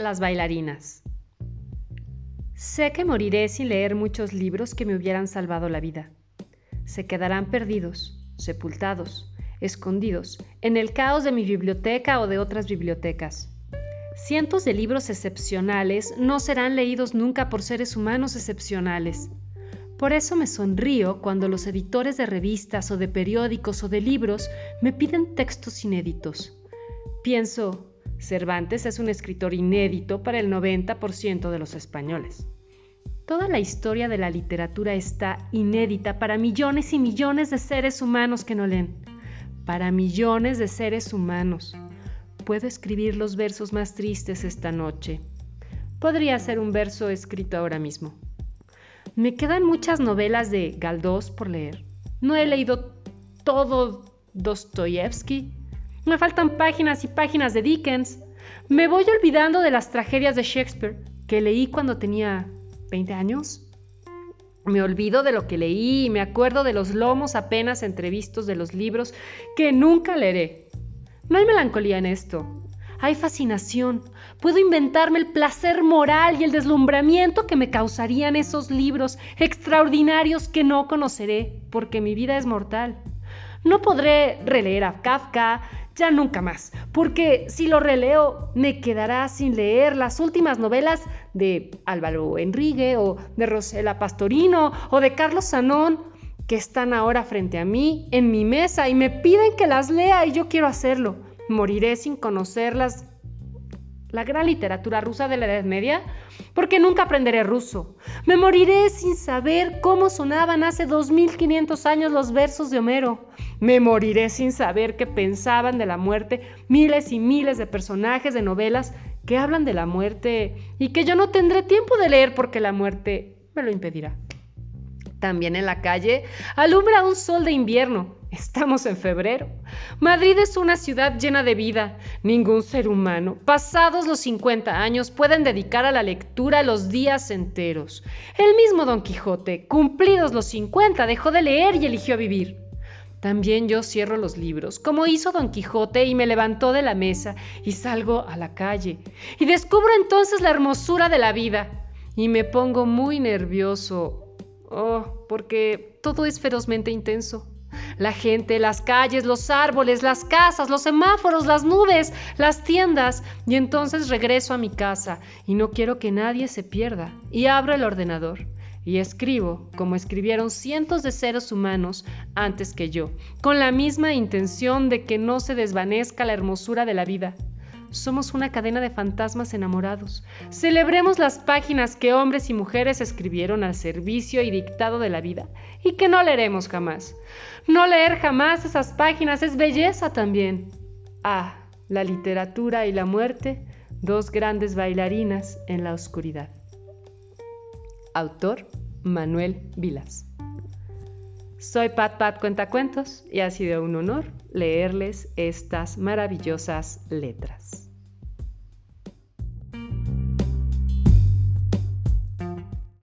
Las bailarinas. Sé que moriré sin leer muchos libros que me hubieran salvado la vida. Se quedarán perdidos, sepultados, escondidos, en el caos de mi biblioteca o de otras bibliotecas. Cientos de libros excepcionales no serán leídos nunca por seres humanos excepcionales. Por eso me sonrío cuando los editores de revistas o de periódicos o de libros me piden textos inéditos. Pienso, Cervantes es un escritor inédito para el 90% de los españoles. Toda la historia de la literatura está inédita para millones y millones de seres humanos que no leen. Para millones de seres humanos. Puedo escribir los versos más tristes esta noche. Podría ser un verso escrito ahora mismo. Me quedan muchas novelas de Galdós por leer. No he leído todo Dostoyevsky me faltan páginas y páginas de Dickens. Me voy olvidando de las tragedias de Shakespeare que leí cuando tenía 20 años. Me olvido de lo que leí y me acuerdo de los lomos apenas entrevistos de los libros que nunca leeré. No hay melancolía en esto. Hay fascinación. Puedo inventarme el placer moral y el deslumbramiento que me causarían esos libros extraordinarios que no conoceré, porque mi vida es mortal. No podré releer a Kafka, ya nunca más, porque si lo releo me quedará sin leer las últimas novelas de Álvaro Enrique o de Rosela Pastorino o de Carlos Sanón, que están ahora frente a mí en mi mesa y me piden que las lea y yo quiero hacerlo. Moriré sin conocerlas la gran literatura rusa de la Edad Media, porque nunca aprenderé ruso. Me moriré sin saber cómo sonaban hace 2500 años los versos de Homero. Me moriré sin saber qué pensaban de la muerte miles y miles de personajes de novelas que hablan de la muerte y que yo no tendré tiempo de leer porque la muerte me lo impedirá. También en la calle alumbra un sol de invierno Estamos en febrero. Madrid es una ciudad llena de vida. Ningún ser humano, pasados los 50 años, pueden dedicar a la lectura los días enteros. El mismo Don Quijote, cumplidos los 50, dejó de leer y eligió vivir. También yo cierro los libros, como hizo Don Quijote, y me levantó de la mesa y salgo a la calle. Y descubro entonces la hermosura de la vida. Y me pongo muy nervioso. Oh, porque todo es ferozmente intenso. La gente, las calles, los árboles, las casas, los semáforos, las nubes, las tiendas. Y entonces regreso a mi casa y no quiero que nadie se pierda. Y abro el ordenador y escribo como escribieron cientos de seres humanos antes que yo, con la misma intención de que no se desvanezca la hermosura de la vida. Somos una cadena de fantasmas enamorados. Celebremos las páginas que hombres y mujeres escribieron al servicio y dictado de la vida y que no leeremos jamás. No leer jamás esas páginas es belleza también. Ah, la literatura y la muerte, dos grandes bailarinas en la oscuridad. Autor Manuel Vilas. Soy Pat Pat Cuentacuentos y ha sido un honor leerles estas maravillosas letras.